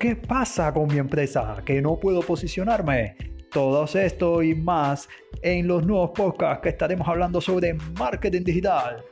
¿Qué pasa con mi empresa? ¿Que no puedo posicionarme? Todo esto y más en los nuevos podcasts que estaremos hablando sobre marketing digital.